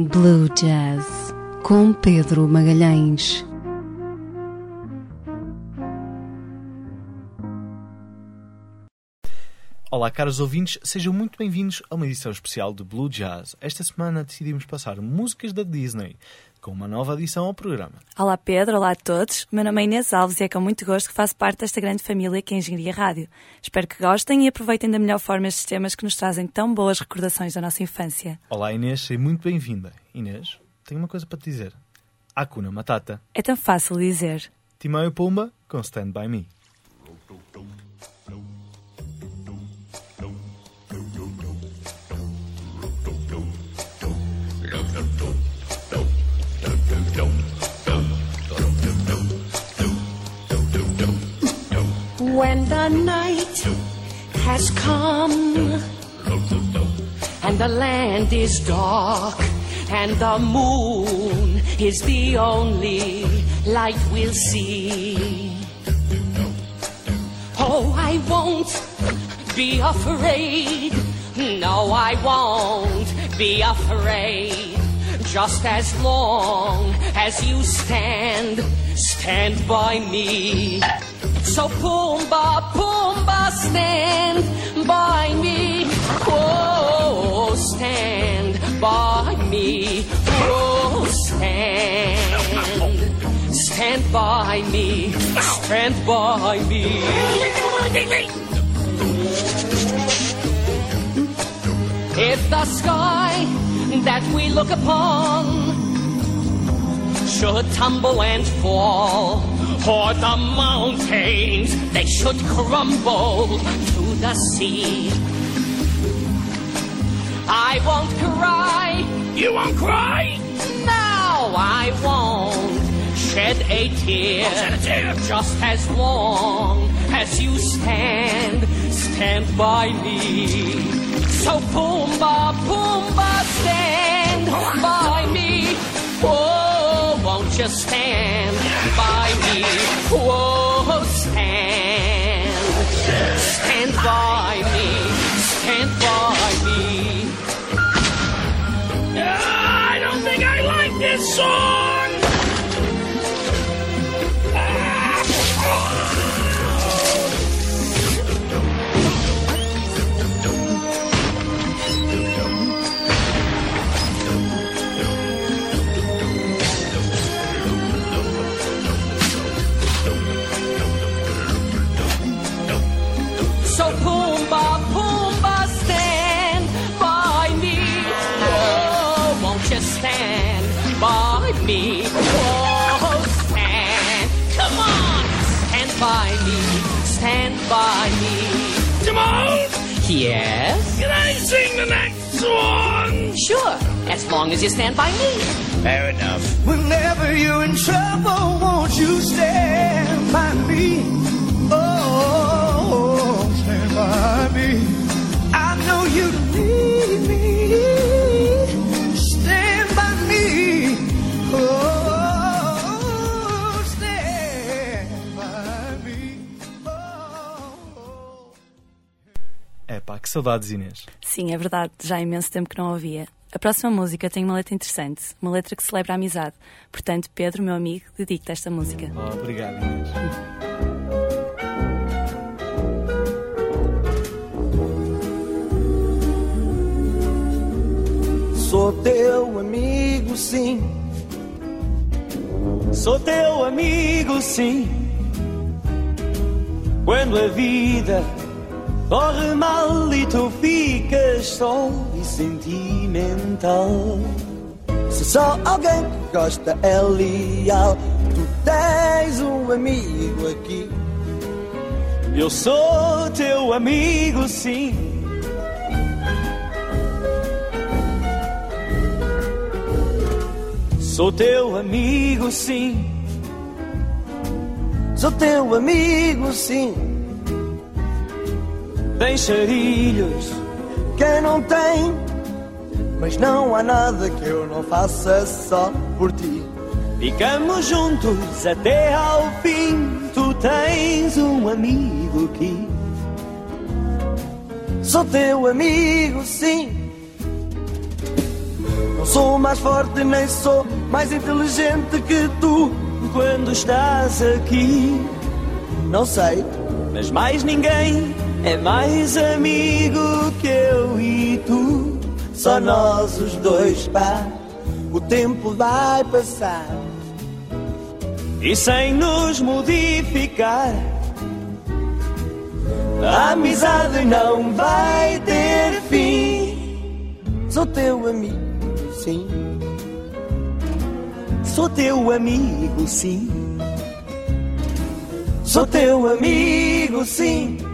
Blue Jazz com Pedro Magalhães. Olá, caros ouvintes, sejam muito bem-vindos a uma edição especial de Blue Jazz. Esta semana decidimos passar músicas da Disney, com uma nova adição ao programa. Olá Pedro, olá a todos. Meu nome é Inês Alves e é com muito gosto que faço parte desta grande família que é Engenharia Rádio. Espero que gostem e aproveitem da melhor forma estes temas que nos trazem tão boas recordações da nossa infância. Olá Inês, seja muito bem-vinda. Inês, tenho uma coisa para te dizer. Hakuna Matata. É tão fácil dizer. Timão e Pumba com Stand By Me. When the night has come and the land is dark and the moon is the only light we'll see. Oh, I won't be afraid. No, I won't be afraid. Just as long as you stand, stand by me. So Pumbaa, Pumbaa, stand by me. Oh, stand by me. Oh, stand. Stand by me. Stand by me. If the sky that we look upon should tumble and fall, or the mountains they should crumble to the sea. I won't cry. You won't cry? No, I won't shed a tear. Just as long as you stand, stand by me. So Pumbaa, Pumbaa, stand by me. Whoa, won't you stand? Whoa, stand. Stand by me. Stand by me. I don't think I like this song. So Yes? Can I sing the next one? Sure, as long as you stand by me. Fair enough. Whenever you're in trouble, won't you stand by me? Oh, stand by me. I know you need me. Stand by me. Oh, pá, que saudades Inês. Sim, é verdade, já há imenso tempo que não ouvia. A próxima música tem uma letra interessante, uma letra que celebra a amizade. Portanto, Pedro, meu amigo, dedico-te esta música. Oh, obrigado Inês. Sou teu amigo, sim. Sou teu amigo, sim. Quando a vida corre mal e tu ficas só e sentimental. Se só alguém gosta é leal, tu tens um amigo aqui. Eu sou teu amigo, sim. Sou teu amigo, sim. Sou teu amigo, sim. Tem charilhos quem não tem, mas não há nada que eu não faça só por ti. Ficamos juntos até ao fim. Tu tens um amigo aqui. Sou teu amigo, sim. Não sou mais forte nem sou mais inteligente que tu quando estás aqui. Não sei, mas mais ninguém é mais amigo que eu e tu. Só nós os dois, pá. O tempo vai passar e sem nos modificar. A amizade não vai ter fim. Sou teu amigo, sim. Sou teu amigo, sim. Sou teu amigo, sim.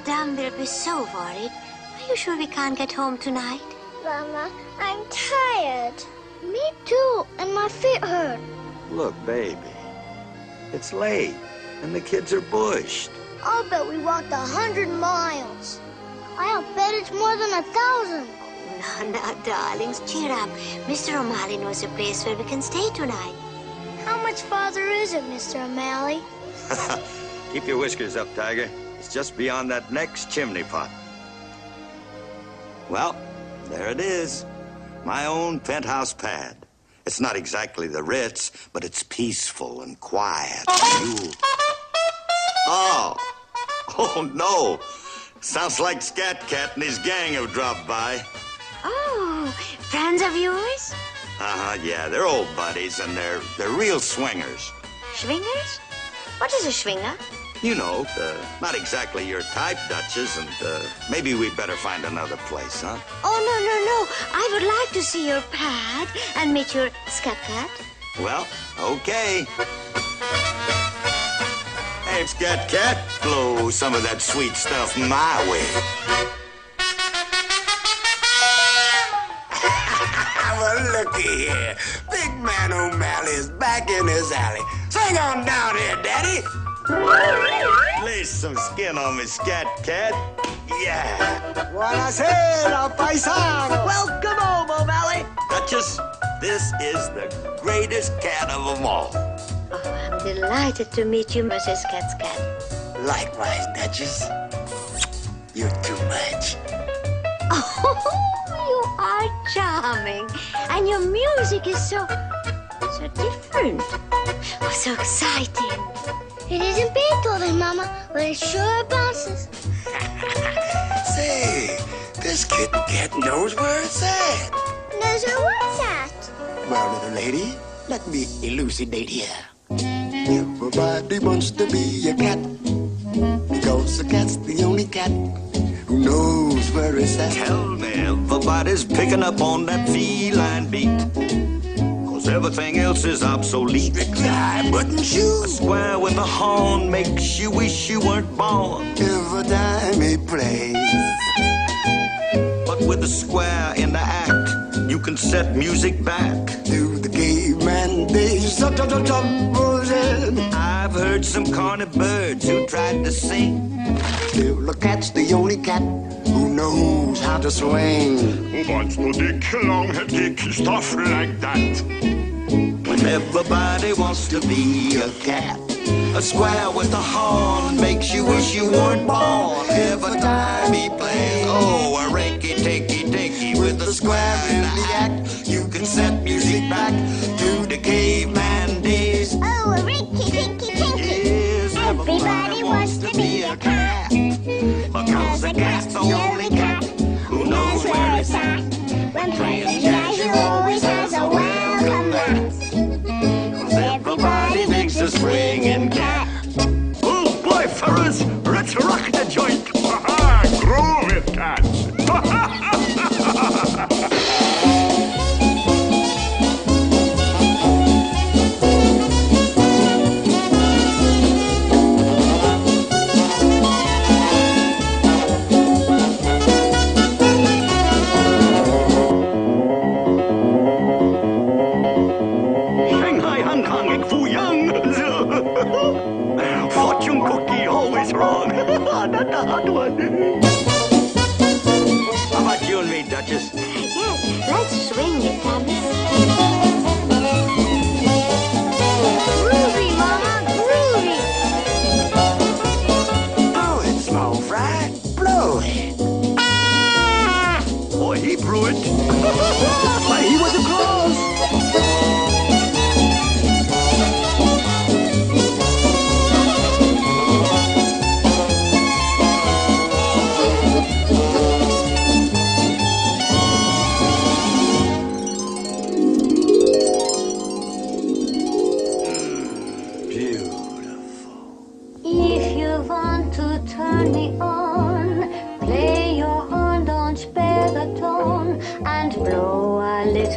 Madame will be so worried. Are you sure we can't get home tonight? Mama, I'm tired. Me too, and my feet hurt. Look, baby, it's late, and the kids are bushed. I'll bet we walked a hundred miles. I'll bet it's more than a thousand. No, no, darlings, cheer up. Mr. O'Malley knows a place where we can stay tonight. How much farther is it, Mr. O'Malley? Keep your whiskers up, Tiger. It's just beyond that next chimney pot. Well, there it is. My own penthouse pad. It's not exactly the Ritz, but it's peaceful and quiet. You... Oh! Oh, no! Sounds like Scat Cat and his gang have dropped by. Oh, friends of yours? Uh-huh, yeah, they're old buddies and they're they're real swingers. Swingers? What is a swinger? You know, uh, not exactly your type, Duchess, and uh, maybe we'd better find another place, huh? Oh, no, no, no. I would like to see your pad and meet your scat cat. Well, okay. Hey, Scat Cat, blow some of that sweet stuff my way. well, looky here. Big man O'Malley is back in his alley. Swing on down here, Daddy. Lay some skin on me, Scat Cat. Yeah. Buonasera, paisano. Welcome home, O'Malley. Duchess, this is the greatest cat of them all. Oh, I'm delighted to meet you, Mrs. Scat Cat. Likewise, Duchess. You're too much. Oh, you are charming. And your music is so, so different. Oh, so exciting. It isn't Beethoven, Mama, but it sure bounces. Say, this kitten cat knows where it's at. Knows where what's at? Well, little lady, let me elucidate here. Everybody wants to be a cat because a cat's the only cat who knows where it's at. Tell me, everybody's picking up on that feline beat. Cause everything else is obsolete. Strictly high button A shoes. square with a horn makes you wish you weren't born. Every time he plays. But with the square in the act, you can set music back. to the caveman days. I've heard some corny birds who tried to sing. Still, the cat's the only cat who knows how to swing. What's no dick, long head dick, stuff like that. Everybody wants to be a cat. A square with a horn makes you wish you weren't born. Every time he plays, oh, a rinky tinky tinky with a square in the act. You can set music back to the caveman days. Oh, a rinky tinky tinky. Yes, Everybody wants to be a cat. Because a cat's the only cat who knows where it's at. When playing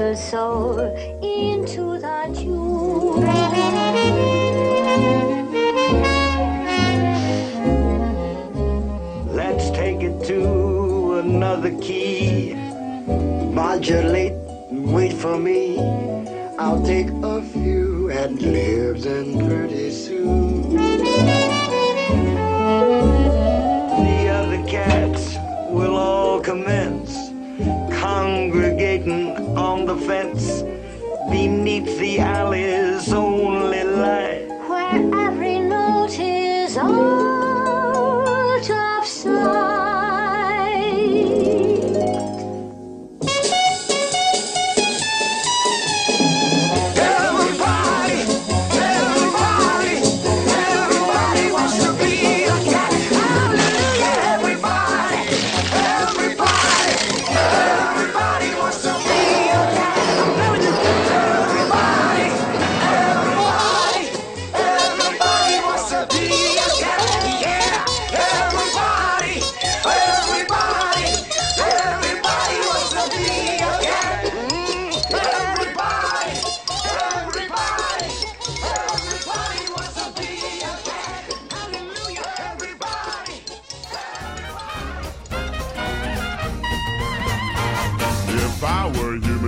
little soul into the tune. Let's take it to another key. Modulate, wait for me. I'll take a few and libs and pretty soon. The other cats will all commence congregating on the fence beneath the alley's only light.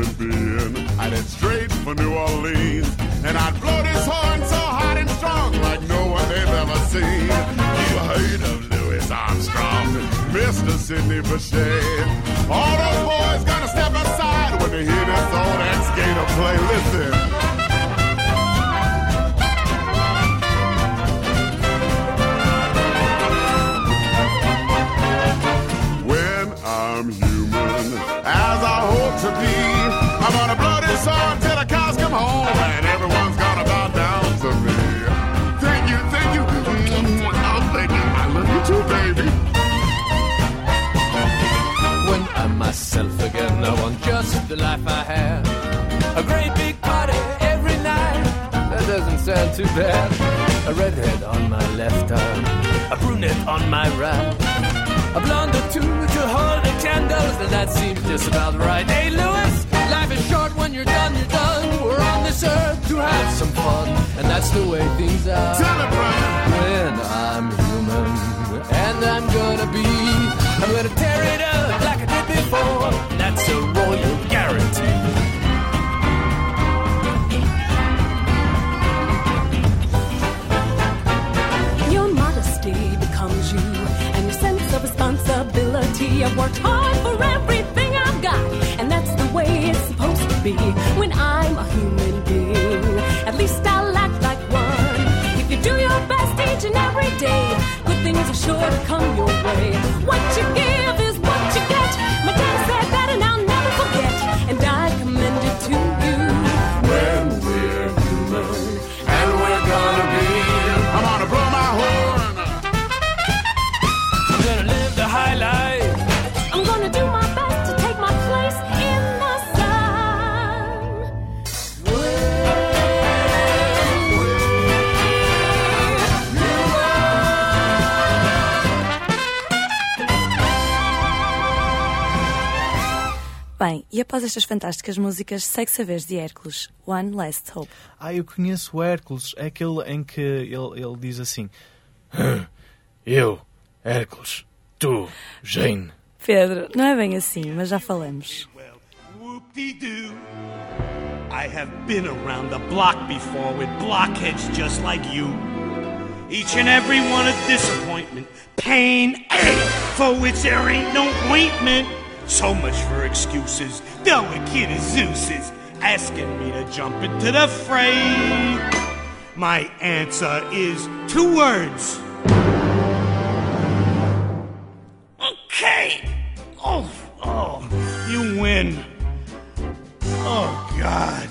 Human being, I'd head straight for New Orleans. And I'd blow this horn so hot and strong like no one they've ever seen. You heard of Louis Armstrong, Mr. Sidney Bechet. All those boys gonna step aside when they hear this old ex-skater play. Listen. The life I have. A great big party every night. That doesn't sound too bad. A redhead on my left arm, a brunette on my right. A blonde or two to hold the candles, and that seems just about right. Hey, Louis, life is short when you're done, you're done. We're on this earth to have some fun, and that's the way things are. Brian. When I'm human, and I'm gonna be, I'm gonna tear it up like I did before. That's a royal I've worked hard for everything após estas fantásticas músicas, segue saberes de Hércules, One Last Hope. Ah, eu conheço o Hércules, é aquele em que ele, ele diz assim: Eu, Hércules, tu, Jane. Pedro, não é bem assim, mas já falamos. Whoop-de-doo. I have been around the block before with blockheads just like you. Each and every one a disappointment, pain, ache, for which there ain't no ointment. So much for excuses. Don't kid is Zeus's asking me to jump into the fray. My answer is two words. Okay. Oh, oh, you win. Oh, God.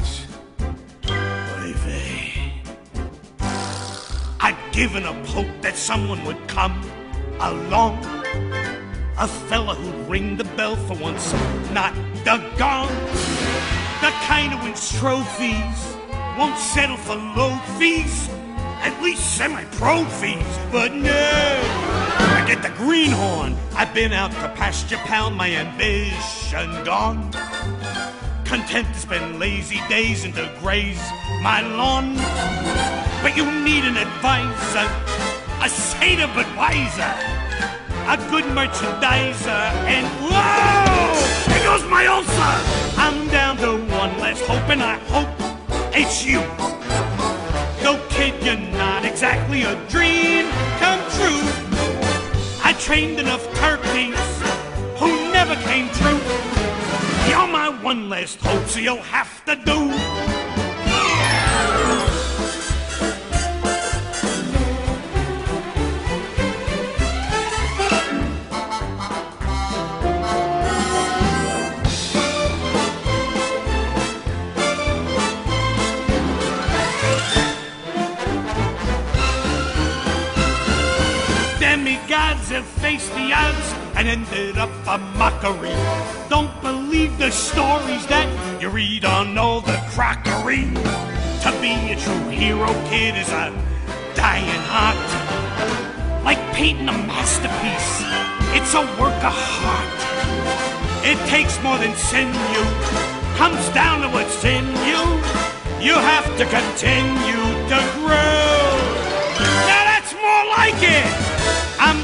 I'd given up hope that someone would come along. A fella who'd ring the bell for once, not the gong. The kind who wins trophies, won't settle for low fees, at least semi-pro fees. But no, I get the greenhorn. I've been out to pasture pound, my ambition gone. Content to spend lazy days and to graze my lawn. But you need an advisor, a saner but wiser, a good merchandiser, and whoa! There goes my ulcer! I'm down to one last hope, and I hope it's you. No kid, you're not exactly a dream come true. I trained enough turkeys who never came true. You're my one last hope, so you'll have to do. Have faced the odds and ended up a mockery. Don't believe the stories that you read on all the crockery. To be a true hero, kid, is a dying art. Like painting a masterpiece, it's a work of heart. It takes more than sinew, comes down to what's in you. You have to continue to grow. Now that's more like it. I'm to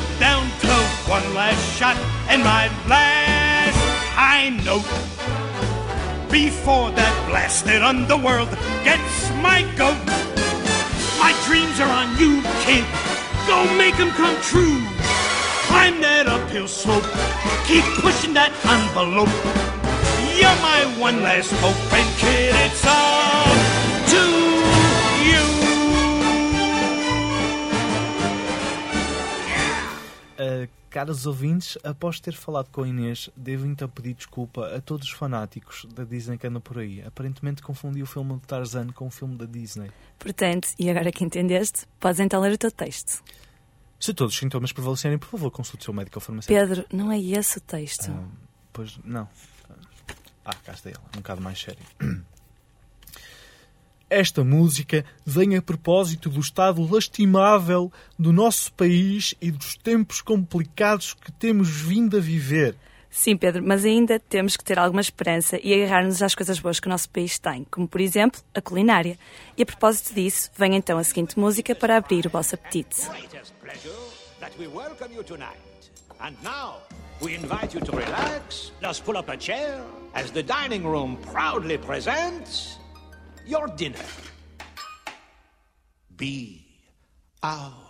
one last shot and my last high note. Before that blasted underworld gets my goat. My dreams are on you, kid. Go make them come true. Climb that uphill slope. Keep pushing that envelope. You're my one last hope, and kid, it's all to you. Uh, caros ouvintes, após ter falado com a Inês, devo então pedir desculpa a todos os fanáticos da Disney que andam por aí. Aparentemente confundi o filme de Tarzan com o filme da Disney. Portanto, e agora que entendeste, podes então ler o teu texto. Se todos os sintomas prevalecerem, por favor, consulte o seu médico ou farmacêutico. Pedro, não é esse o texto. Ah, pois, não. Ah, cá está ele, um bocado mais sério. Esta música vem a propósito do estado lastimável do nosso país e dos tempos complicados que temos vindo a viver. Sim, Pedro, mas ainda temos que ter alguma esperança e agarrar-nos às coisas boas que o nosso país tem, como por exemplo a culinária. E a propósito disso, vem então a seguinte música para abrir o vosso apetite. greatest pleasure that we welcome you tonight. And now, we invite you to relax, just pull up a chair, as the dining room proudly presents your dinner. Be our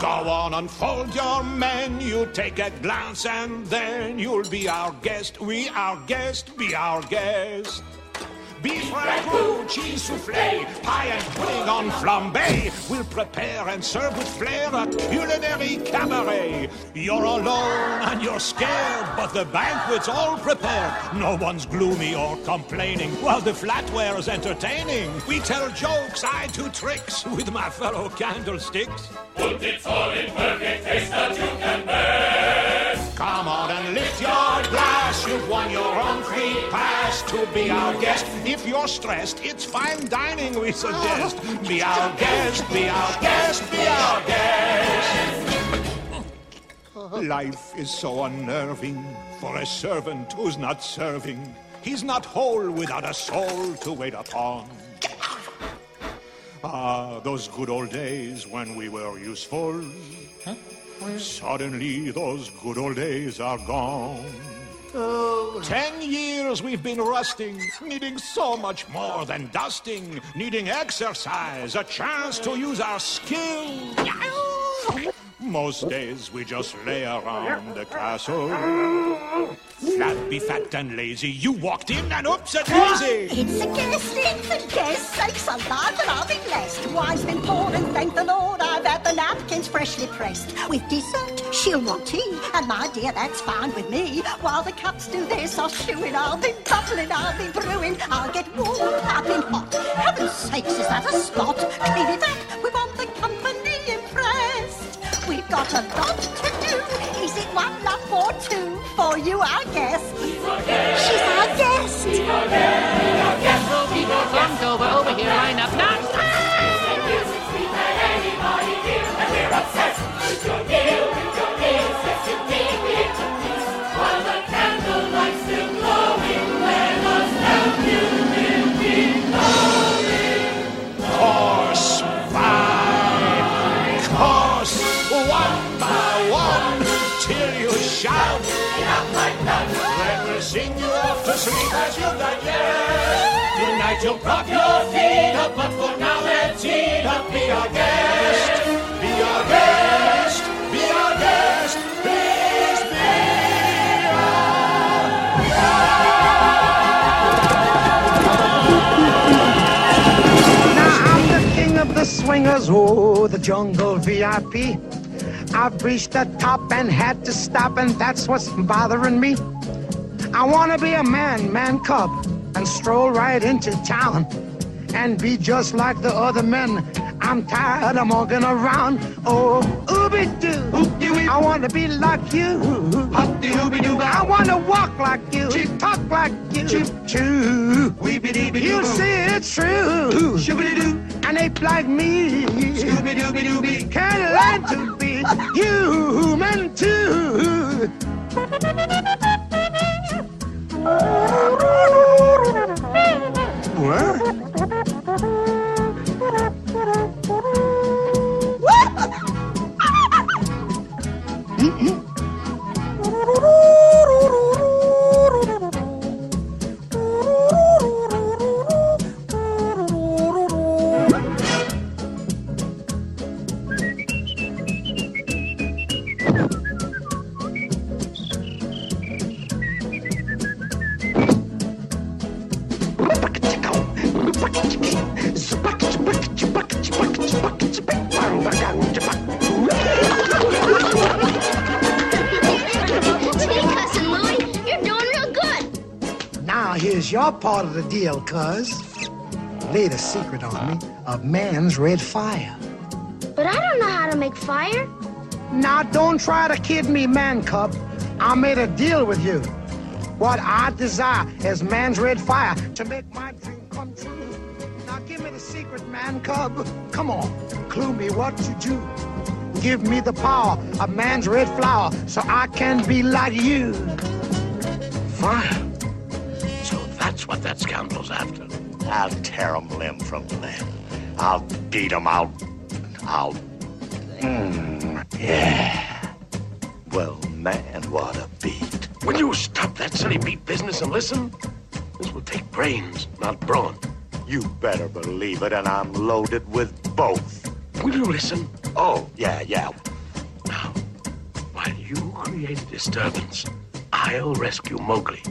Go on, unfold your menu, take a glance, and then you'll be our guest. We our guest, be our guest. Beef ragout, cheese souffle, pie and pudding on flambe. We'll prepare and serve with flair a culinary cabaret. You're alone and you're scared, but the banquet's all prepared. No one's gloomy or complaining, while the flatware's entertaining. We tell jokes, I do tricks with my fellow candlesticks. Put it all in perfect taste that you can best. Come on You've won your own free pass to be our guest. If you're stressed, it's fine dining we suggest. Be our guest, be our guest, be our guest. Life is so unnerving for a servant who's not serving. He's not whole without a soul to wait upon. Ah, those good old days when we were useful. Suddenly, those good old days are gone. Oh, ten years we've been rusting, needing so much more than dusting, needing exercise, a chance to use our skill. Most days we just lay around the castle. Flabby, fat, and lazy, you walked in and oops a daisy. Ah, it's a guesting for guess sakes alive and I'll be blessed. Wine's been poured and thank the Lord I've had the napkins freshly pressed. With dessert, she'll want tea, and my dear, that's fine with me. While the cups do their soft chewing, I'll be bubbling, I'll be brewing, I'll get warm, I've been hot. Heaven's sakes, is that a spot? Clean it up, we want got a lot to do. Is it one love or two? For you, our guest. She's our guest. She's our guest. We'll be your thumbs over, over here, line up now. We're obsessed with your deal, Tonight you'll prop your feet up, but for now let's eat up. Be our guest. Be our guest, be our guest, please be Now I'm the king of the swingers, oh, the jungle VIP. I've reached the top and had to stop, and that's what's bothering me. I wanna be a man, man cub, and stroll right into town and be just like the other men. I'm tired of walking around. Oh, ooby doo. I wanna be like you. I wanna walk like you, talk like you. Choo. You see it's true. An ape like me Can't learn to be human too. What? Gee, here's your part of the deal, cuz. Laid a secret on me of man's red fire. But I don't know how to make fire. Now don't try to kid me, man cub. I made a deal with you. What I desire is man's red fire to make my dream come true. Now give me the secret, man cub. Come on, clue me what to do. Give me the power of man's red flower so I can be like you. Fire. That scoundrel's after. I'll tear him limb from limb. I'll beat him. I'll. I'll. Mm, yeah. Well, man, what a beat. Will you stop that silly beat business and listen? This will take brains, not brawn. You better believe it, and I'm loaded with both. Will you listen? Oh, yeah, yeah. Now, while you create a disturbance, I'll rescue Mowgli.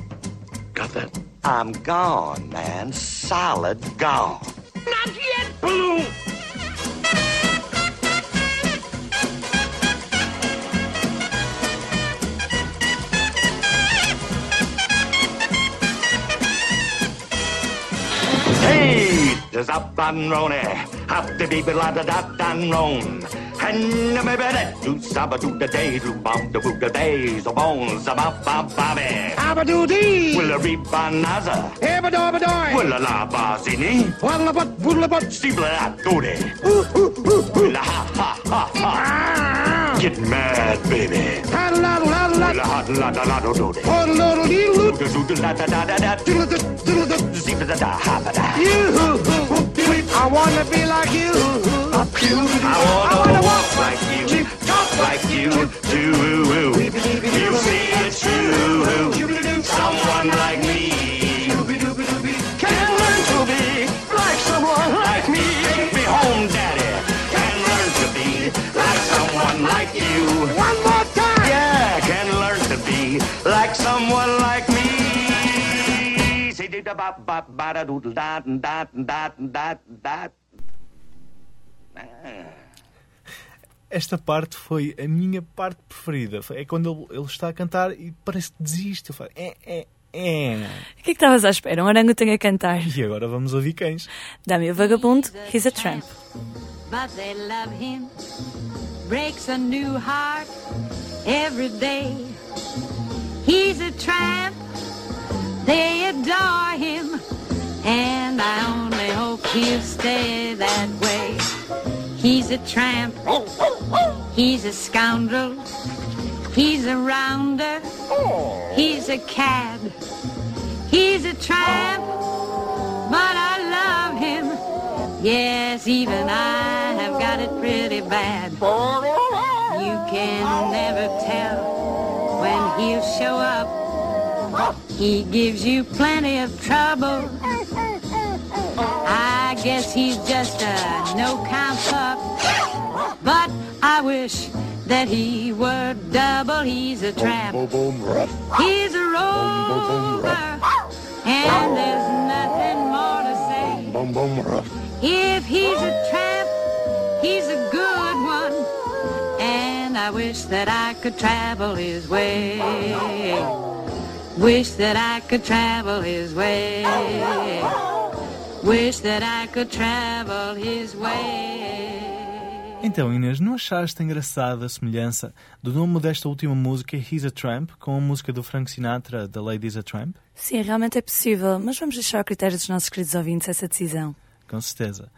Got that? I'm gone, man. Solid gone. Not yet, Baloo! Hey, there's up and rone, up the beep la da da dan ron. And me better do saba do the day, do bum the book days, the bones, the bop bop bobby. Abadoo-dee. Will a rebanaza. Ebadobadoi. Will a la bazini. Waddlebutt, boodlebutt. Steebla doody. Will a ha ha ah. ha ha. Get mad, baby. I wanna be like you. I wanna like you, talk like you, too. You see it's true. Someone like me can learn to be like someone like me. Take me home, Daddy. Can learn to be like someone like you. One more time. Yeah, can learn to be like someone like me. Say Esta parte foi a minha parte preferida. É quando ele, ele está a cantar e parece que desiste. Eu falo, é, é, é. O que é que estavas à espera? Um orangotango a cantar. E agora vamos ouvir cães. Dá-me o vagabundo, he's a tramp. but they love him. Breaks a new heart every day. He's a tramp, they adore him, and I only hope he'll stay that way. He's a tramp, he's a scoundrel, he's a rounder, he's a cad, he's a tramp, but I love him. Yes, even I have got it pretty bad. You can never tell when he'll show up. He gives you plenty of trouble. I guess he's just a no-count pup. But I wish that he were double. He's a tramp. He's a rover. And there's nothing more to say. If he's a tramp, he's a good one. And I wish that I could travel his way. Wish that I could travel his way. Wish that I could travel his way. Então, Inês, não achaste engraçada a semelhança do nome desta última música, He's a Tramp, com a música do Frank Sinatra, The Lady's a Tramp? Sim, realmente é possível, mas vamos deixar ao critério dos nossos queridos ouvintes essa decisão. Com certeza.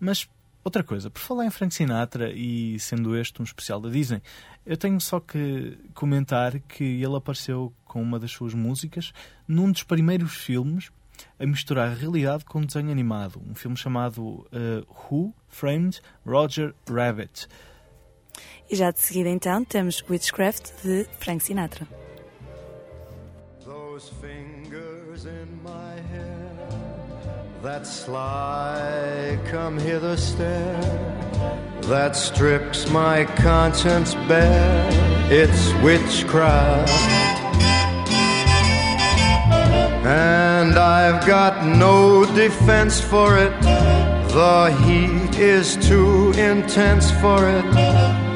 Mas, outra coisa, por falar em Frank Sinatra e sendo este um especial da Disney, eu tenho só que comentar que ele apareceu com uma das suas músicas num dos primeiros filmes a misturar a realidade com desenho animado. Um filme chamado uh, Who Framed Roger Rabbit. E já de seguida então temos Witchcraft de Frank Sinatra. Those fingers in my hair that sly come hither stare that strips my conscience bare it's witchcraft and I've got no defense for it. The heat is too intense for it.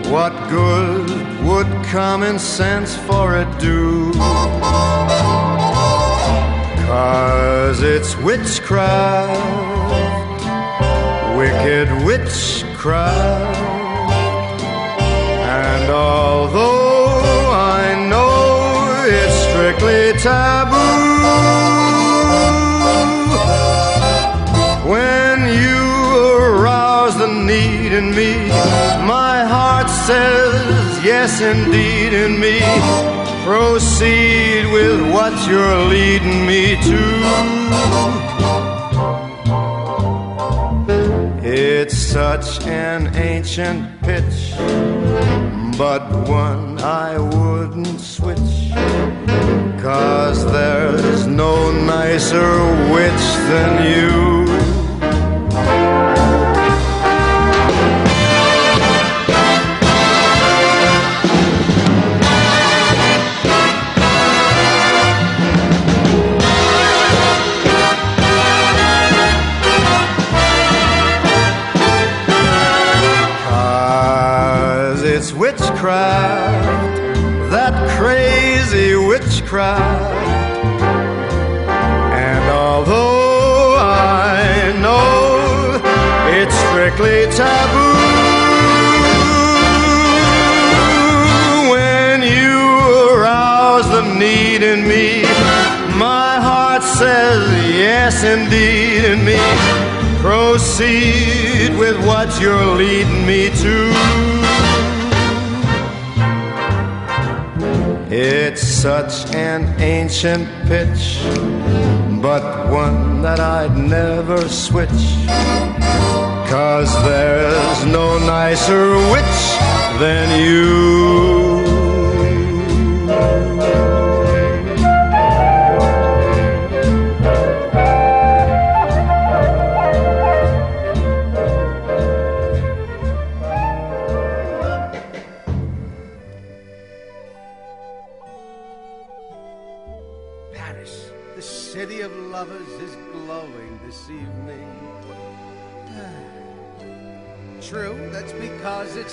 What good would common sense for it do? Cause it's witchcraft, wicked witchcraft. And although I know it's strictly taboo, need in me, my heart says yes, indeed, in me. Proceed with what you're leading me to. It's such an ancient pitch, but one I wouldn't switch. Cause there's no nicer witch than you. Witchcraft. And although I know it's strictly taboo, when you arouse the need in me, my heart says yes, indeed, in me. Proceed with what you're leading me to. Such an ancient pitch, but one that I'd never switch. Cause there's no nicer witch than you.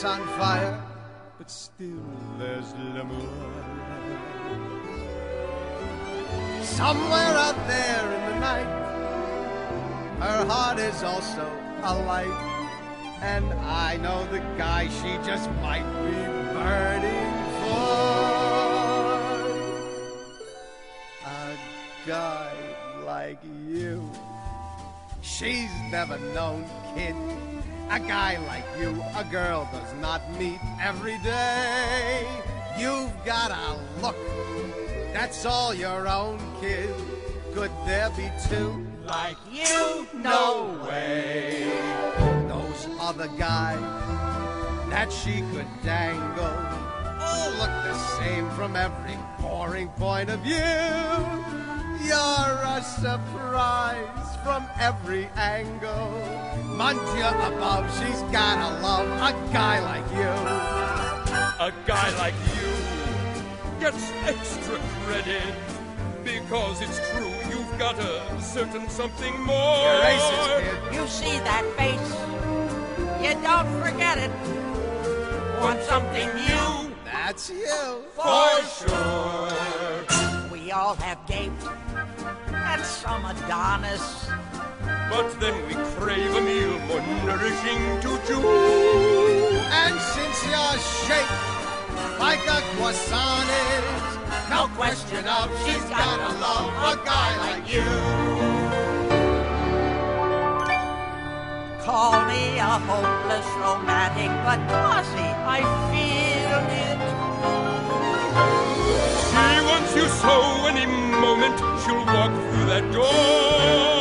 On fire, but still there's l'amour. Somewhere out there in the night, her heart is also alight. And I know the guy she just might be burning for. A guy like you. She's never known, kid. A guy like you, a girl does not meet every day. You've got a look, that's all your own, kid. Could there be two like you? No way. Those other guys that she could dangle all look the same from every boring point of view. You're a surprise from every angle. Monsieur above, she's gotta love a guy like you. A guy like you gets extra credit because it's true you've got a certain something more. You're racist, kid. You see that face? You don't forget it. Want something new? That's you. For sure. We all have gape and some Adonis. But then we crave a meal more nourishing to chew. And since you're shaped like a croissant is, no question of she's gotta love a guy like you. Call me a hopeless romantic, but Quasi, I feel it. She wants you so any moment she'll walk through that door.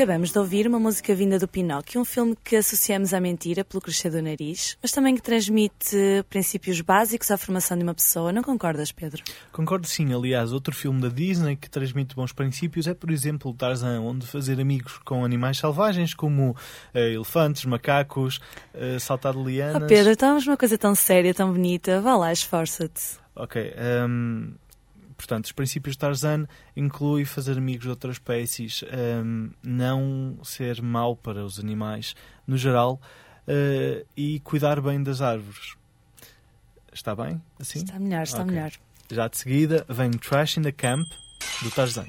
Acabamos de ouvir uma música vinda do Pinóquio, um filme que associamos à mentira pelo crescer do nariz, mas também que transmite princípios básicos à formação de uma pessoa. Não concordas, Pedro? Concordo sim. Aliás, outro filme da Disney que transmite bons princípios é, por exemplo, Tarzan, onde fazer amigos com animais selvagens como eh, elefantes, macacos, eh, saltar de lianas... Oh, Pedro, estamos numa coisa tão séria, tão bonita. Vá lá, esforça-te. Ok. ehm, portanto, os princípios de Tarzan inclui fazer amigos de outras espécies, ehm, não ser mau para os animais no geral eh, e cuidar bem das árvores. Está bem? Assim? Está melhor, está Ok. melhor. Já de seguida vem Trash in the Camp do Tarzan.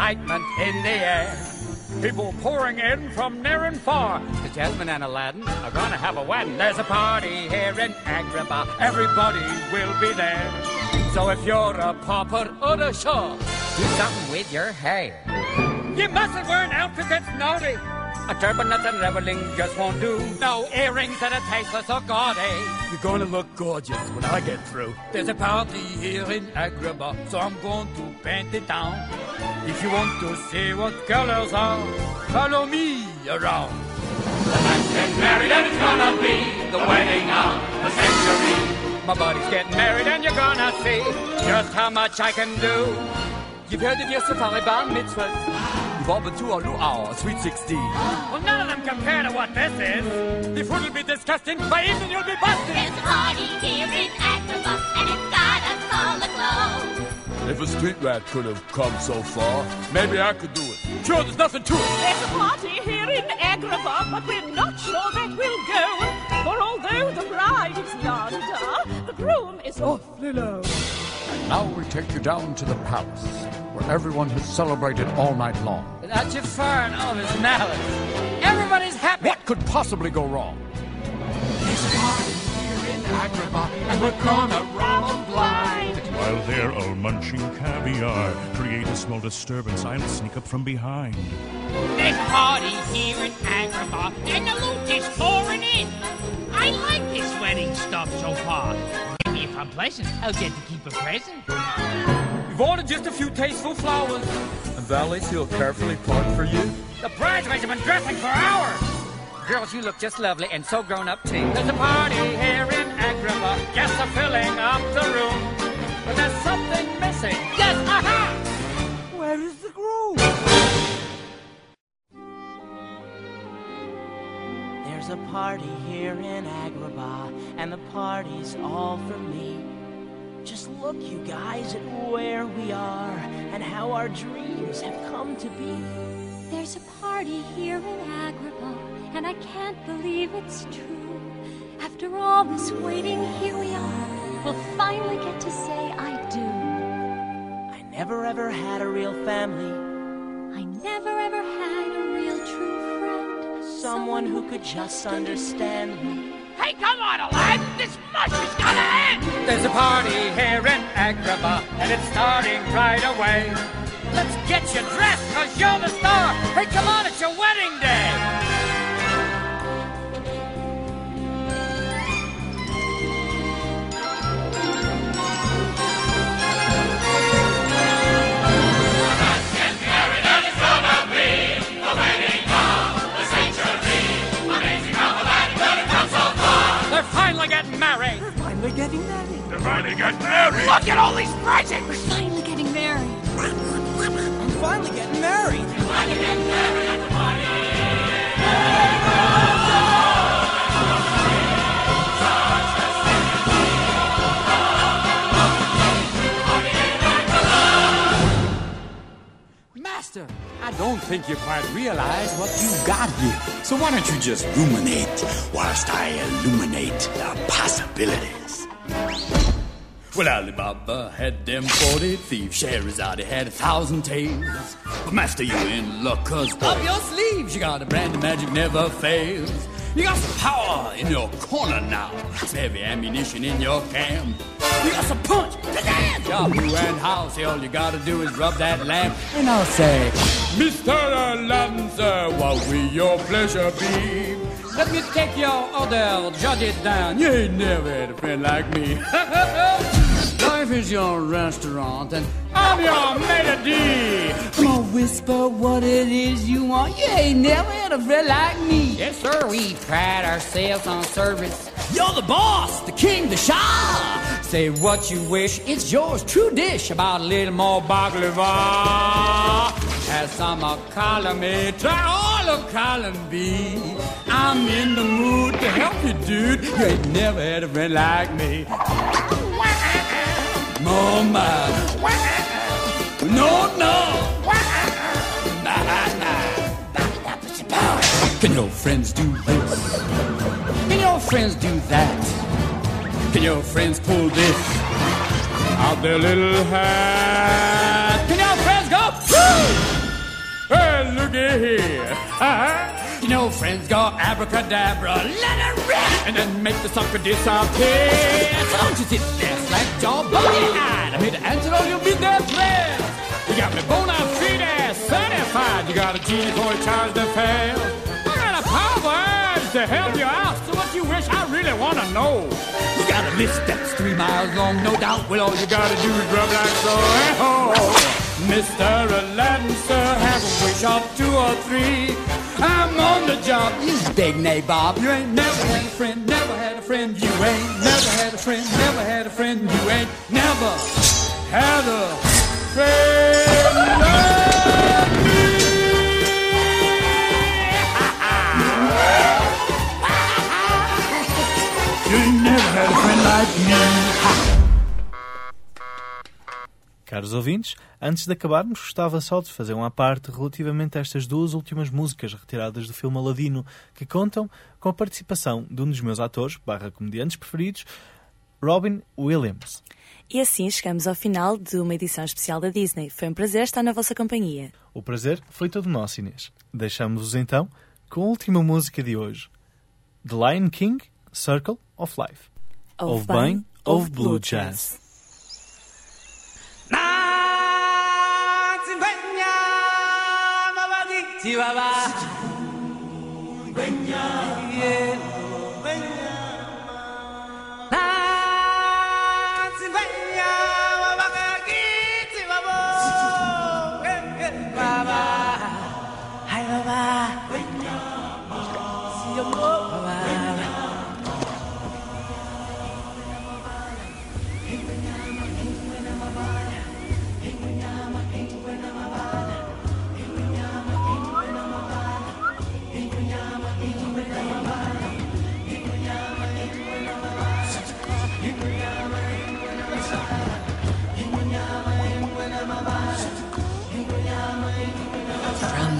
Excitement in the air. People pouring in from near and far. The Jasmine and Aladdin are gonna have a wedding. There's a party here in Agrabah. Everybody will be there. So if you're a pauper or a shah, do something with your hair. You mustn't wear an outfit that's naughty. A turban that's unraveling just won't do. No earrings that are tasteless or gaudy. You're gonna look gorgeous when I get through. There's a party here in Agrabah, so I'm going to paint it down. If you want to see what colors are, follow me around. Get married and it's gonna be the wedding of the century. My buddy's getting married and you're gonna see just how much I can do. You've heard of your safari bar mitzvahs. You've all been to our luau, Sweet 16. Well, none of them compare to what this is. The food will be disgusting. By evening you'll be busted. There's a party here in Agrabah, and it's got us all aglow. If a street rat could have come so far, maybe I could do it. Sure, there's nothing to it. There's a party here in Agrabah, but we're not sure that we'll go. For although the bride is yonder, the groom is awfully low. Now we take you down to the palace, where everyone has celebrated all night long. Not Jafar and all his malice. Everybody's happy. What could possibly go wrong? There's a party here in Agrabah, and we're gonna rob 'em blind. While they're all munching caviar, create a small disturbance. I'll sneak up from behind. There's a party here in Agrabah, and the loot is pouring in. I like this wedding stuff so far. Maybe if I'm pleasant, I'll get to keep a present bought just a few tasteful flowers. And valleys he'll carefully pluck for you? The bridesmaids have been dressing for hours! Girls, you look just lovely and so grown up too. There's a party here in Agrabah. Guests are filling up the room. But there's something missing. Yes, aha! Where is the groom? There's a party here in Agrabah, and the party's all for me. Just look, you guys, at where we are and how our dreams have come to be. There's a party here in Agrabah, and I can't believe it's true. After all this waiting, here we are. We'll finally get to say I do. I never ever had a real family, I never ever had a real true friend. someone who could just understand me. Hey, come on, Aladdin! This mush is gonna end! There's a party here in Agrabah, and it's starting right away. Let's get you dressed, cause you're the star! Hey, come on, it's your wedding day! Finally getting married! They're finally getting married! They're finally getting married! Look at all these presents! We're finally getting married. I'm finally getting married. Master, I don't think you quite realize what you've got here. So why don't you just ruminate whilst I illuminate the possibilities? Well, Ali Baba had them 40 thieves. Scheherazade had a thousand tales. But Master, you in luck, cause up your sleeves you got a brand of magic never fails. You got some power in your corner now. Some heavy ammunition in your camp. You got some punch, pizzazz, Yahoo and house. All you gotta do is rub that lamp, and I'll say, Mr. Aladdin, sir, what will your pleasure be? Let me take your order, jot it down. You ain't never had a friend like me. Life is your restaurant, and I'm your maitre d'. Come on, whisper what it is you want. You ain't never had a friend like me. Yes, sir, we pride ourselves on service. You're the boss, the king, the shah. Say what you wish, it's yours, true dish. About a little more baklava. Have some of column A, try all of column B. I'm in the mood to help you, dude. You ain't never had a friend like me. Mama. No, no. Can your friends do this? Can your friends do that? Can your friends pull this out their little hat? Can your friends go? Woo! Hey, looky here. Uh-huh. Can your friends go abracadabra? Let it rip! And then make the sucker disappear. So don't you sit there, slack jaw, buggy-eyed. I'm here to answer all your business prayers. You got me bona fide certified. You got a genie for a charge to fail. To help you out. So what you wish, I really want to know. You got a list that's three miles long, no doubt. Well, all you gotta do is rub like so. Oh, Mr. Aladdin, sir, have a wish of two or three. I'm on the job. You big nabob. You ain't never had a friend, never had a friend. You ain't never had a friend, never had a friend. You ain't never had a Caros ouvintes, antes de acabarmos, gostava só de fazer uma parte relativamente a estas duas últimas músicas retiradas do filme Aladino, que contam com a participação de um dos meus atores, barra comediantes preferidos, Robin Williams. E assim chegamos ao final de uma edição especial da Disney. Foi um prazer estar na vossa companhia. O prazer foi todo nosso, Inês. Deixamos-vos então com a última música de hoje. The Lion King, Circle of Life. Ouve bem, bem, ouve ouve Blue Blue Jazz. Chihuahua. Dueña.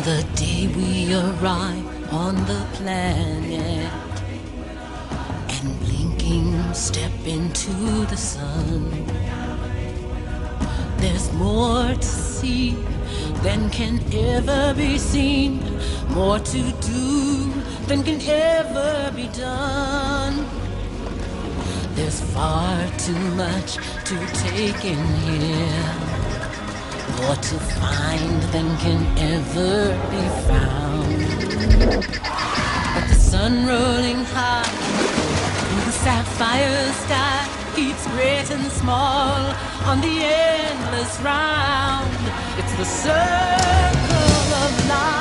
We arrive on the planet and blinking step into the sun. There's more to see than can ever be seen, more to do than can ever be done. There's far too much to take in here, more to find than can ever be found. But the sun rolling high through the sapphire sky keeps great and small on the endless round. It's the circle of life,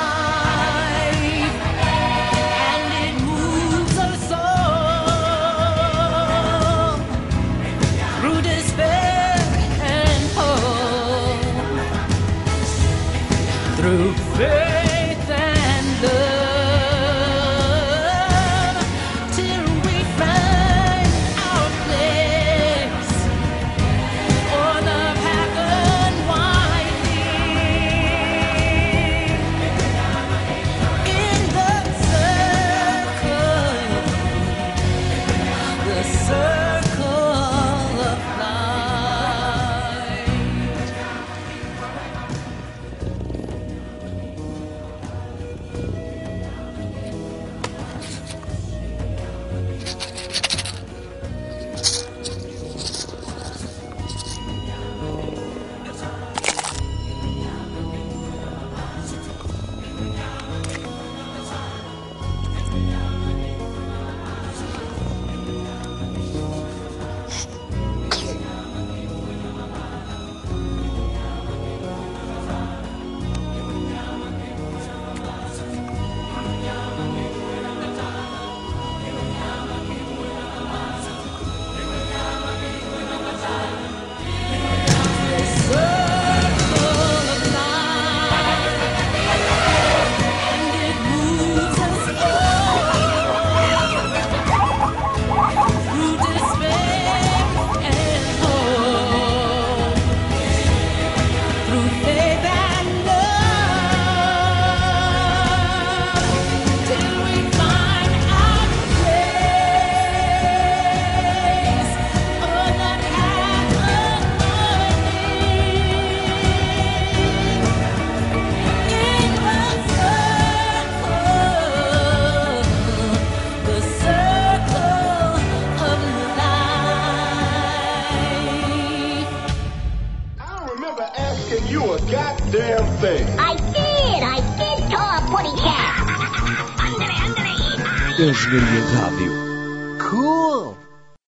Did call